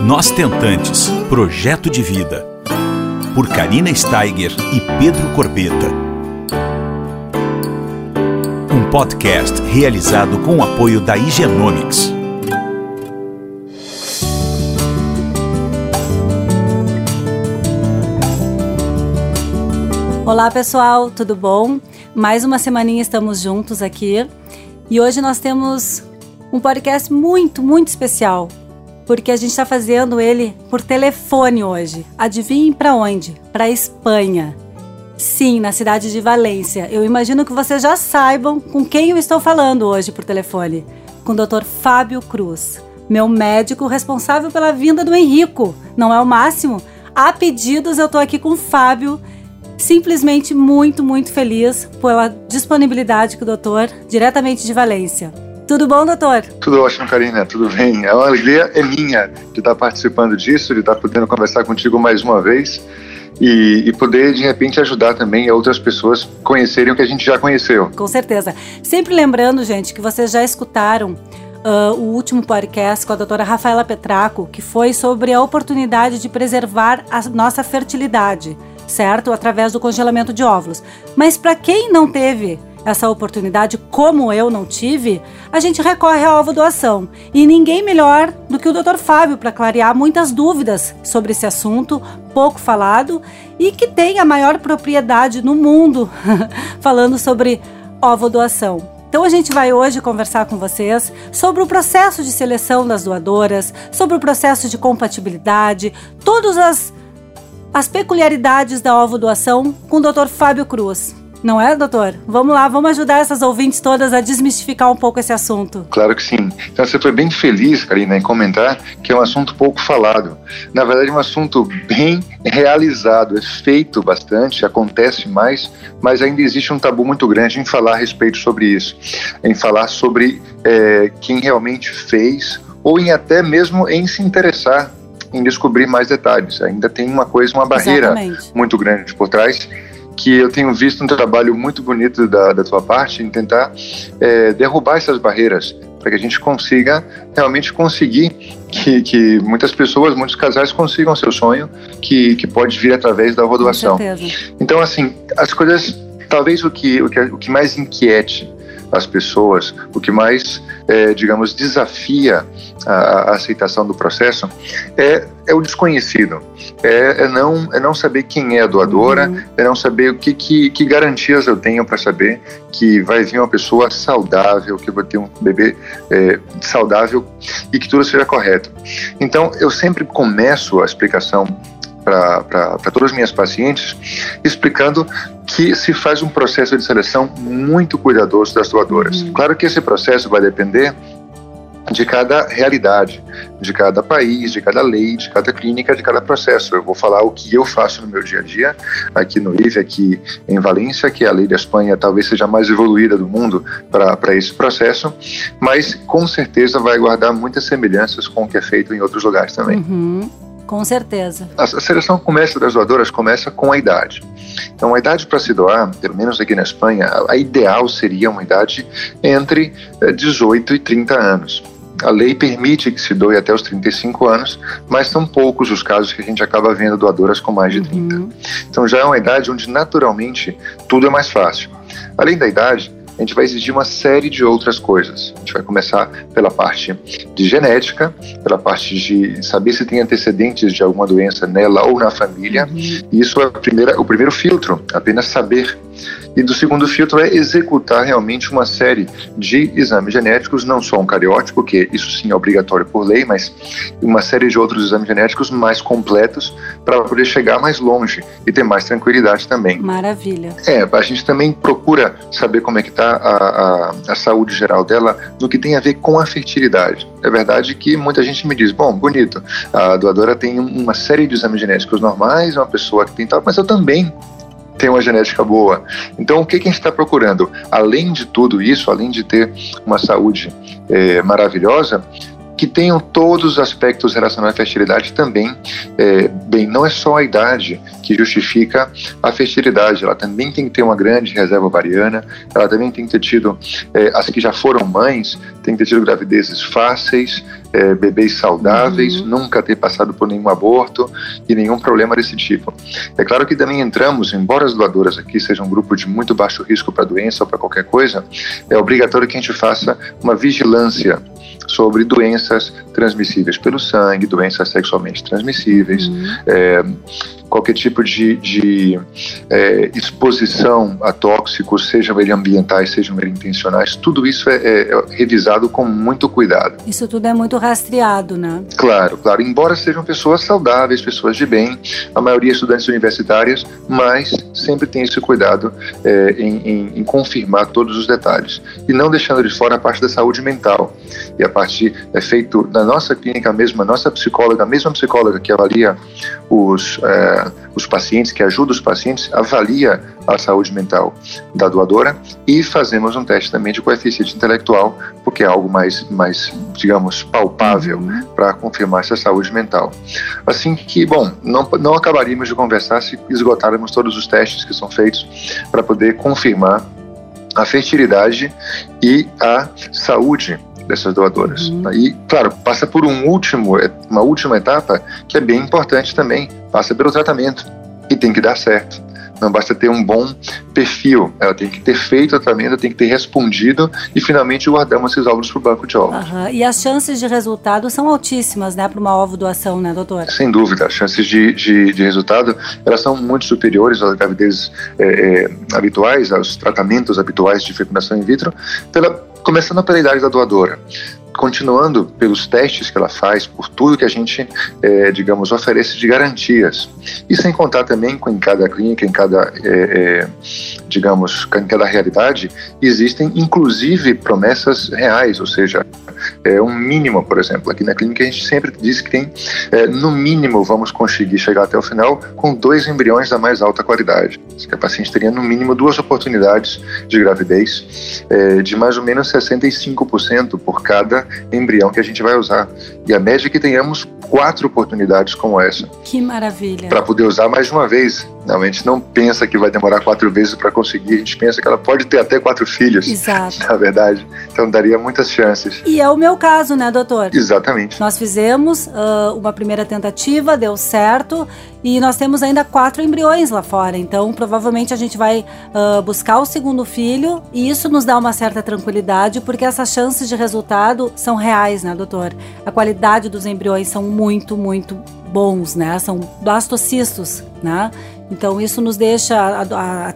Nós Tentantes Projeto de Vida. Por Karina Steiger e Pedro Corbeta. Um podcast realizado com o apoio da Higienomics. Olá pessoal, tudo bom? Mais uma semaninha estamos juntos aqui e hoje nós temos um podcast muito, muito especial porque a gente está fazendo ele por telefone hoje. Adivinhem para onde? Para Espanha. Sim, na cidade de Valência. Eu imagino que vocês já saibam com quem eu estou falando hoje por telefone. Com o Dr. Fábio Cruz, meu médico responsável pela vinda do Henrico. Não é o máximo? A pedidos, eu estou aqui com o Fábio simplesmente muito, muito feliz pela disponibilidade que o doutor, diretamente de Valência. Tudo bom, doutor? Tudo ótimo, Karina, tudo bem. A alegria é minha de estar participando disso, de estar podendo conversar contigo mais uma vez e, e, poder, de repente, ajudar também outras pessoas conhecerem o que a gente já conheceu. Com certeza. Sempre lembrando, gente, que vocês já escutaram uh, o último podcast com a doutora Rafaela Petraco, que foi sobre a oportunidade de preservar a nossa fertilidade, certo? Através do congelamento de óvulos. Mas para quem não teve essa oportunidade, como eu não tive, a gente recorre à ovo doação. E ninguém melhor do que o Dr. Fábio para clarear muitas dúvidas sobre esse assunto pouco falado e que tem a maior propriedade no mundo falando sobre ovo doação. Então a gente vai hoje conversar com vocês sobre o processo de seleção das doadoras, sobre o processo de compatibilidade, todas as, as peculiaridades da ovo doação com o Dr. Fábio Cruz. Não é, doutor? Vamos lá, vamos ajudar essas ouvintes todas a desmistificar um pouco esse assunto. Claro que sim. Então você foi bem feliz, Karina, em comentar que é um assunto pouco falado. Na verdade, é um assunto bem realizado, é feito bastante, acontece mais, mas ainda existe um tabu muito grande em falar a respeito sobre isso, em falar sobre é, quem realmente fez ou em até mesmo em se interessar em descobrir mais detalhes. Ainda tem uma coisa, uma barreira Exatamente. muito grande por trás que eu tenho visto um trabalho muito bonito da, da tua parte em tentar é, derrubar essas barreiras para que a gente consiga realmente conseguir que, que, muitas pessoas, muitos casais consigam seu sonho, que, que pode vir através da rodoação. Então, assim, as coisas, talvez o que, o que, o que mais inquiete as pessoas, o que mais, é, digamos, desafia a, a, aceitação do processo é, é o desconhecido, é, é, não, é não saber quem é a doadora, uhum. é não saber o que, que, que garantias eu tenho para saber que vai vir uma pessoa saudável, que eu vou ter um bebê é, saudável e que tudo seja correto. Então, eu sempre começo a explicação para todas as minhas pacientes, explicando que se faz um processo de seleção muito cuidadoso das doadoras. Uhum. Claro que esse processo vai depender de cada realidade, de cada país, de cada lei, de cada clínica, de cada processo. Eu vou falar o que eu faço no meu dia a dia, aqui no IVE, aqui em Valência, que a lei da Espanha talvez seja a mais evoluída do mundo para esse processo, mas com certeza vai guardar muitas semelhanças com o que é feito em outros lugares também. Uhum. Com certeza. A, seleção começa das doadoras começa com a idade. Então, a idade para se doar, pelo menos aqui na Espanha, a ideal seria uma idade entre 18 eh, e 30 anos. A lei permite que se doe até os 35 anos, mas são poucos os casos que a gente acaba vendo doadoras com mais de 30. Uhum. Então já é uma idade onde naturalmente tudo é mais fácil. Além da idade, a gente vai exigir uma série de outras coisas. A gente vai começar pela parte de genética, pela parte de saber se tem antecedentes de alguma doença nela ou na família. Uhum. Isso é primeira, o primeiro filtro, apenas saber e do segundo filtro é executar realmente uma série de exames genéticos, não só um cariótipo, que isso sim é obrigatório por lei, mas uma série de outros exames genéticos mais completos para poder chegar mais longe e ter mais tranquilidade também. Maravilha. É, a gente também procura saber como é que está a, a, a saúde geral dela no que tem a ver com a fertilidade. É verdade que muita gente me diz, bom, bonito, a doadora tem uma série de exames genéticos normais, uma pessoa que tem tal, mas eu também tem uma genética boa. Então, o que, que a gente está procurando? Além de tudo isso, além de ter uma saúde é, maravilhosa, que tenham todos os aspectos relacionados à fertilidade também. É, bem, não é só a idade que justifica a fertilidade, ela também tem que ter uma grande reserva ovariana, ela também tem que ter tido, é, as que já foram mães, tem que ter tido gravidezes fáceis, é, bebês saudáveis, uhum. nunca ter passado por nenhum aborto e nenhum problema desse tipo. É claro que também entramos, embora as doadoras aqui sejam um grupo de muito baixo risco para doença ou para qualquer coisa, é obrigatório que a gente faça uma vigilância sobre doenças transmissíveis pelo sangue, doenças sexualmente transmissíveis, uhum. é, qualquer tipo de, de é, exposição a tóxicos, sejam eles ambientais, sejam eles intencionais, tudo isso é, é, é, revisado com muito cuidado. Isso tudo é muito rastreado, né? Claro, claro. Embora sejam pessoas saudáveis, pessoas de bem, a maioria estudantes universitárias, mas sempre tem esse cuidado é, em, em, em, confirmar todos os detalhes e não deixando de fora a parte da saúde mental. E a parte é feito na nossa clínica mesmo, a nossa psicóloga, a mesma psicóloga que avalia os é, os pacientes, que ajuda os pacientes, avalia a saúde mental da doadora e fazemos um teste também de coeficiente intelectual, porque é algo mais, mais digamos, palpável uhum. para confirmar essa saúde mental. Assim que, bom, não, não acabaríamos de conversar se esgotáramos todos os testes que são feitos para poder confirmar a fertilidade e a saúde dessas doadoras. Uhum. E, claro, passa por um último, uma última etapa que é bem importante também, passa pelo tratamento, e tem que dar certo. Não basta ter um bom perfil, ela tem que ter feito o tratamento, tem que ter respondido e finalmente guardamos esses óvulos para o banco de óvulos. Uhum. E as chances de resultado são altíssimas, né, para uma ovo doação, né, doutor? Sem dúvida, as chances de, de, de resultado elas são muito superiores às gravidezes é, é, habituais, aos tratamentos habituais de fecundação in vitro, pela Começando pela idade da doadora continuando pelos testes que ela faz, por tudo que a gente, é, digamos, oferece de garantias. E sem contar também com em cada clínica, em cada, é, é, digamos, em cada realidade, existem inclusive promessas reais, ou seja, é, um mínimo, por exemplo. Aqui na clínica a gente sempre diz que tem, no mínimo, vamos conseguir chegar até o final com dois embriões da mais alta qualidade. Que a paciente teria no mínimo duas oportunidades de gravidez de mais ou menos 65% por cada embrião que a gente vai usar. E a média é que tenhamos quatro oportunidades como essa. Que maravilha. Para poder usar mais de uma vez. Gente não pensa que vai demorar quatro vezes para conseguir, a gente pensa que ela pode ter até quatro filhos. Exato. Na verdade. Então daria muitas chances. E é o meu caso, né, doutor? Exatamente. Nós fizemos uh, uma primeira tentativa, deu certo, e nós temos ainda quatro embriões lá fora. Então, provavelmente a gente vai uh, buscar o segundo filho, e isso nos dá uma certa tranquilidade, porque essas chances de resultado são reais, né, doutor? A qualidade dos embriões são muito, muito bons, né? São blastocistos, né? Então isso nos deixa a, a,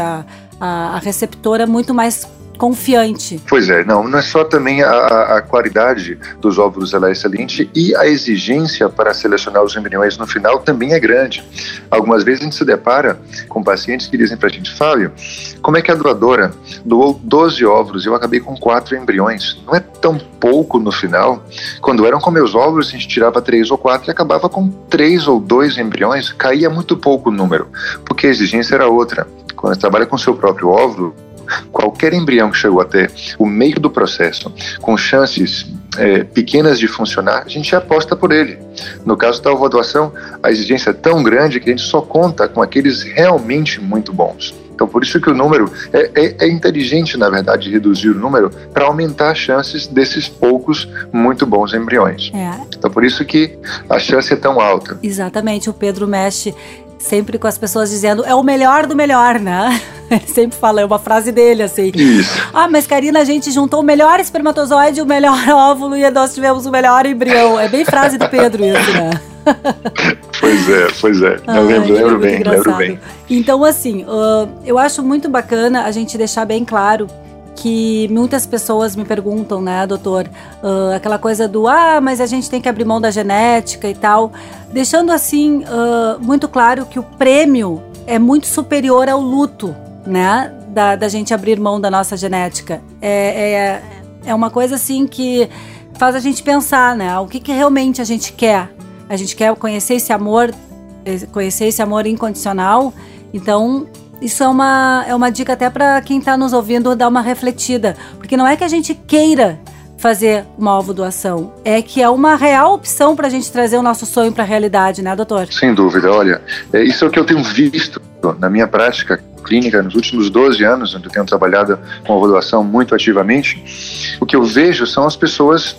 a, a, receptora muito mais confiante. Pois é, não, não é só também a, a, qualidade dos óvulos ela é excelente e a exigência para selecionar os embriões no final também é grande. Algumas vezes a gente se depara com pacientes que dizem para a gente, Fábio, como é que a doadora doou 12 óvulos e eu acabei com quatro embriões? Não é tão pouco no final? Quando eram com meus óvulos, a gente tirava três ou quatro e acabava com três ou dois embriões, caía muito pouco o número, porque a exigência era outra. Quando você trabalha com seu próprio óvulo, qualquer embrião que chegou até o meio do processo, com chances é, pequenas de funcionar, a gente aposta por ele. No caso da ovodoação, a exigência é tão grande que a gente só conta com aqueles realmente muito bons. Então, por isso que o número é, é, é inteligente, na verdade, reduzir o número para aumentar as chances desses poucos muito bons embriões. É. Então, por isso que a chance é tão alta. Exatamente. O Pedro mexe sempre com as pessoas dizendo é o melhor do melhor, né? Ele sempre fala, é uma frase dele, assim. Isso. Ah, mas Karina, a gente juntou o melhor espermatozoide, o melhor óvulo e nós tivemos o melhor embrião. É bem frase do Pedro isso, né? pois é, pois é. Eu lembro, lembro bem, lembro bem. Então, assim, uh, eu acho muito bacana a gente deixar bem claro que muitas pessoas me perguntam, né, doutor, uh, aquela coisa do ah, mas a gente tem que abrir mão da genética e tal, deixando assim uh, muito claro que o prêmio é muito superior ao luto, né, da, da gente abrir mão da nossa genética. É, é, é uma coisa assim que faz a gente pensar, né, o que, que realmente a gente quer. A gente quer conhecer esse amor, conhecer esse amor incondicional. Então, isso é uma, é uma dica até para quem está nos ouvindo dar uma refletida. Porque não é que a gente queira fazer uma ovo doação, é que é uma real opção para a gente trazer o nosso sonho para a realidade, né, doutor? Sem dúvida. Olha, é isso é o que eu tenho visto na minha prática clínica nos últimos 12 anos, onde eu tenho trabalhado com a doação muito ativamente. O que eu vejo são as pessoas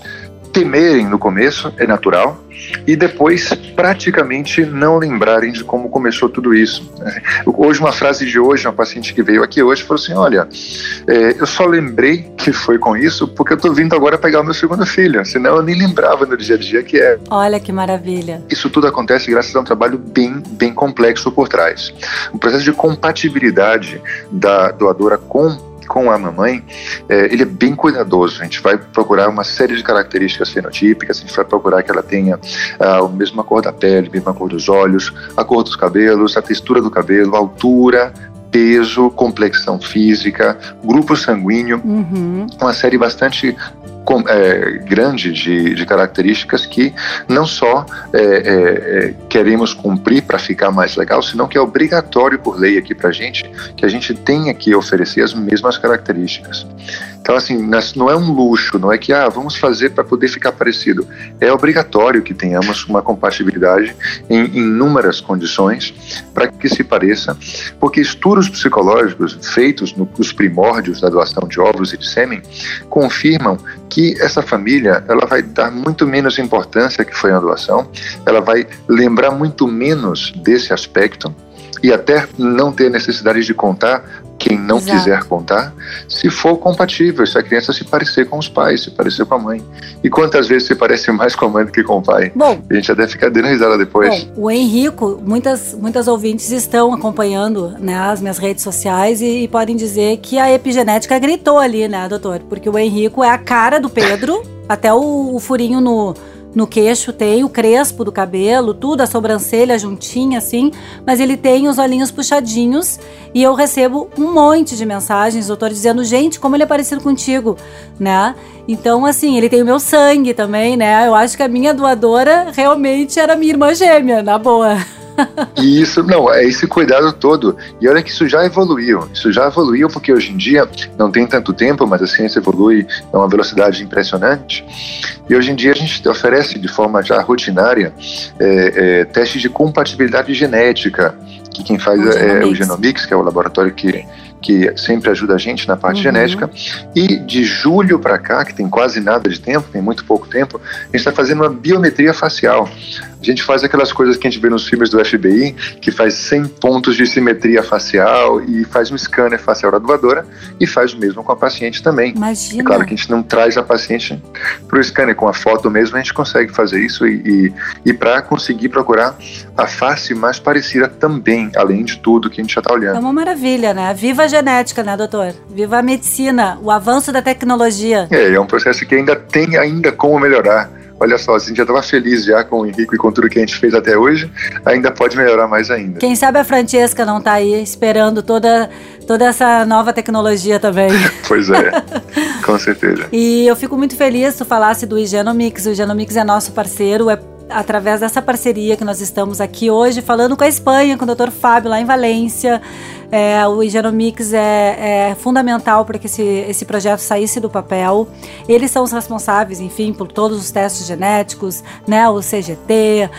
temerem no começo, é natural, e depois praticamente não lembrarem de como começou tudo isso. Hoje, uma frase de hoje, uma paciente que veio aqui hoje falou assim: Olha, é, eu só lembrei que foi com isso porque eu estou vindo agora pegar o meu segundo filho, senão eu nem lembrava no dia a dia que é. Olha que maravilha. Isso tudo acontece graças a um trabalho bem, bem complexo por trás. O processo de compatibilidade da doadora com com a mamãe, é, ele é bem cuidadoso. A gente vai procurar uma série de características fenotípicas, a gente vai procurar que ela tenha a mesma cor da pele, a mesma cor dos olhos, a cor dos cabelos, a textura do cabelo, a altura, peso, complexão física, grupo sanguíneo, uhum. uma série bastante é, grande de, de, características que não só é, é, é queremos cumprir para ficar mais legal, senão que é obrigatório por lei aqui para a gente que a gente tenha que oferecer as mesmas características. Então, assim, não é um luxo, não é que, ah, vamos fazer para poder ficar parecido. É obrigatório que tenhamos uma compatibilidade em inúmeras condições para que se pareça, porque estudos psicológicos feitos nos primórdios da doação de ovos e de sêmen confirmam que essa família ela vai dar muito menos importância que foi a doação, ela vai lembrar muito menos desse aspecto e até não ter necessidade de contar quem não Exato. quiser contar, se for compatível, se a criança se parecer com os pais, se parecer com a mãe. E quantas vezes se parece mais com a mãe do que com o pai? Bom, a gente até fica dando risada depois. Bom, o Henrico, muitas, muitas ouvintes estão acompanhando né, as minhas redes sociais e, e podem dizer que a epigenética gritou ali, né, doutor? Porque o Henrico é a cara do Pedro, até o, o furinho no no queixo tem o crespo do cabelo, tudo, a sobrancelha juntinha assim, mas ele tem os olhinhos puxadinhos e eu recebo um monte de mensagens, doutor, dizendo, gente, como ele é parecido contigo, né? Então, assim, ele tem o meu sangue também, né? Eu acho que a minha doadora realmente era minha irmã gêmea, na boa. E isso, não, é esse cuidado todo. E olha que isso já evoluiu. Isso já evoluiu porque hoje em dia não tem tanto tempo, mas a ciência evolui a uma velocidade impressionante. E hoje em dia a gente oferece de forma já rotinária é, é, testes de compatibilidade genética, que quem faz o é, é o Genomics, que é o laboratório que que sempre ajuda a gente na parte uhum. genética. E de julho para cá, que tem quase nada de tempo, tem muito pouco tempo, a gente está fazendo uma biometria facial. A gente faz aquelas coisas que a gente vê nos filmes do FBI, que faz 100 pontos de simetria facial e faz um scanner facial da doadora e faz o mesmo com a paciente também. Imagina. É claro que a gente não traz a paciente para o scanner, com a foto mesmo a gente consegue fazer isso e, e, e para conseguir procurar a face mais parecida também, além de tudo que a gente já está olhando. É uma maravilha, né? Viva a genética, né, doutor? Viva a medicina, o avanço da tecnologia. É, é um processo que ainda tem ainda como melhorar. Olha só, a gente já estava feliz já com o Henrique e com tudo que a gente fez até hoje, ainda pode melhorar mais ainda. Quem sabe a Francesca não está aí esperando toda, toda essa nova tecnologia também. pois é, com certeza. E eu fico muito feliz que tu falasse do Igenomics. O Igenomics é nosso parceiro, é através dessa parceria que nós estamos aqui hoje falando com a Espanha, com o Dr. Fábio lá em Valência. É, o Genomics é, é fundamental para que esse, esse projeto saísse do papel. Eles são os responsáveis, enfim, por todos os testes genéticos, né, o CGT,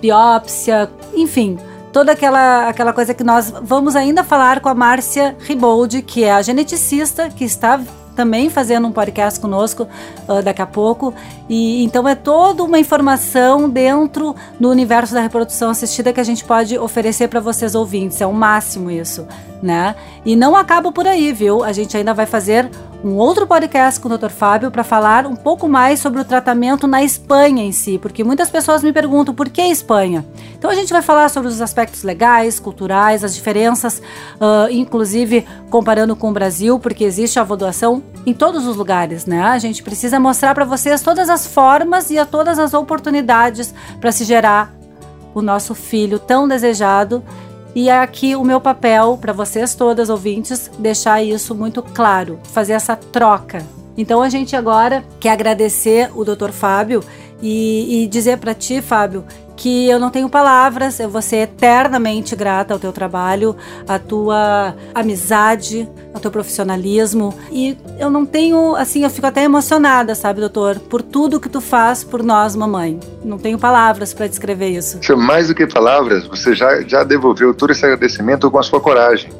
biópsia, enfim toda aquela, aquela coisa que nós vamos ainda falar com a Márcia Riboldi, que é a geneticista que está também fazendo um podcast conosco uh, daqui a pouco. E então é toda uma informação dentro do universo da reprodução assistida que a gente pode oferecer para vocês ouvintes. É o máximo isso, né? E não acaba por aí, viu? A gente ainda vai fazer um outro podcast com o Dr. Fábio para falar um pouco mais sobre o tratamento na Espanha em si, porque muitas pessoas me perguntam por que Espanha. Então a gente vai falar sobre os aspectos legais, culturais, as diferenças, uh, inclusive comparando com o Brasil, porque existe a avodoação em todos os lugares, né? A gente precisa mostrar para vocês todas as formas e a todas as oportunidades para se gerar o nosso filho tão desejado e é aqui o meu papel para vocês todas ouvintes deixar isso muito claro, fazer essa troca. Então a gente agora quer agradecer o Dr. Fábio e, e dizer para ti, Fábio, que eu não tenho palavras, eu vou ser eternamente grata ao teu trabalho, à tua amizade, ao teu profissionalismo. E eu não tenho, assim, eu fico até emocionada, sabe, doutor, por tudo que tu faz por nós, mamãe. Não tenho palavras para descrever isso. Mais do que palavras, você já, já devolveu todo esse agradecimento com a sua coragem.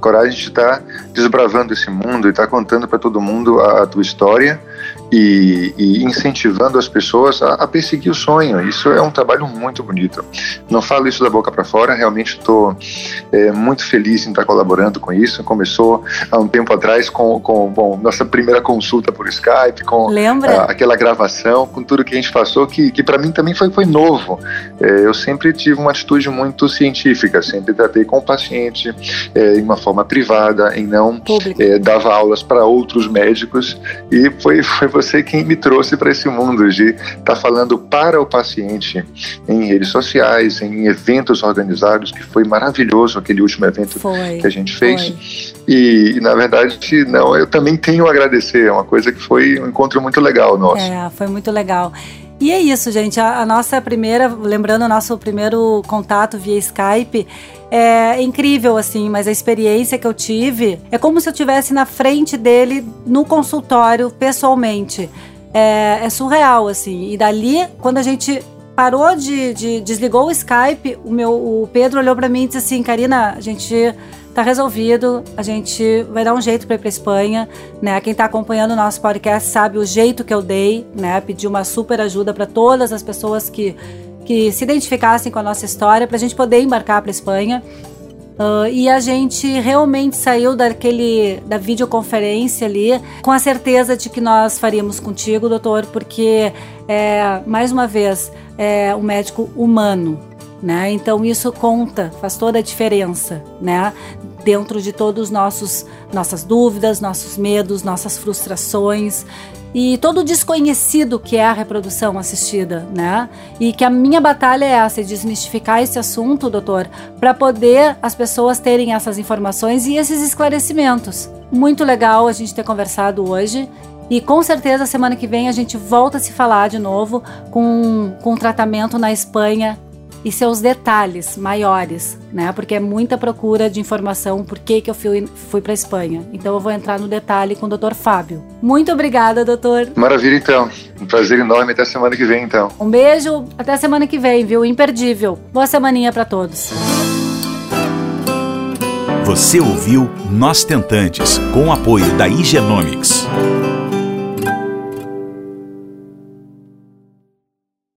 Coragem de estar desbravando esse mundo e estar contando para todo mundo a, a tua história e, e incentivando as pessoas a, a, perseguir o sonho. Isso é um trabalho muito bonito. Não falo isso da boca para fora, realmente estou é, muito feliz em estar colaborando com isso. Começou há um tempo atrás com, com bom, nossa primeira consulta por Skype, com a, aquela gravação, com tudo que a gente passou, que, que para mim também foi, foi novo. É, eu sempre tive uma atitude muito científica, sempre tratei com o paciente é, em uma forma privada, em não é, dava aulas para outros médicos e foi, foi você quem me trouxe para esse mundo de estar tá falando para o paciente em redes sociais, em eventos organizados, que foi maravilhoso aquele último evento foi, que a gente fez. E, e, na verdade, não, eu também tenho a agradecer, é uma coisa que foi um encontro muito legal nosso. É, foi muito legal. E é isso, gente. A, a, nossa primeira, lembrando o nosso primeiro contato via Skype, é incrível, assim, mas a experiência que eu tive é como se eu estivesse na frente dele no consultório, pessoalmente. É, é, surreal, assim. E dali, quando a gente parou de, de desligou o Skype, o meu o Pedro olhou para mim e disse assim, Karina, a gente tá resolvido, a gente vai dar um jeito para ir para Espanha, né? Quem está acompanhando o nosso podcast sabe o jeito que eu dei, né? Pedi uma super ajuda para todas as pessoas que que se identificassem com a nossa história para a gente poder embarcar para Espanha. Uh, e a gente realmente saiu daquele da videoconferência ali com a certeza de que nós faríamos contigo, doutor, porque é, mais uma vez é um médico humano, né? Então isso conta, faz toda a diferença, né? Dentro de todos os nossos nossas dúvidas, nossos medos, nossas frustrações e todo o desconhecido que é a reprodução assistida, né? E que a minha batalha é essa, é desmistificar esse assunto, doutor, para poder as pessoas terem essas informações e esses esclarecimentos. Muito legal a gente ter conversado hoje e com certeza semana que vem a gente volta a se falar de novo com, com tratamento na Espanha e seus detalhes maiores, né? Porque é muita procura de informação por que, que eu fui, fui para Espanha. Então eu vou entrar no detalhe com o Dr. Fábio. Muito obrigada, doutor. Maravilha, então. Um prazer enorme. Até semana que vem, então. Um beijo. Até semana que vem, viu? Imperdível. Boa semaninha para todos. Você ouviu Nós Tentantes, com o apoio da Igenomics.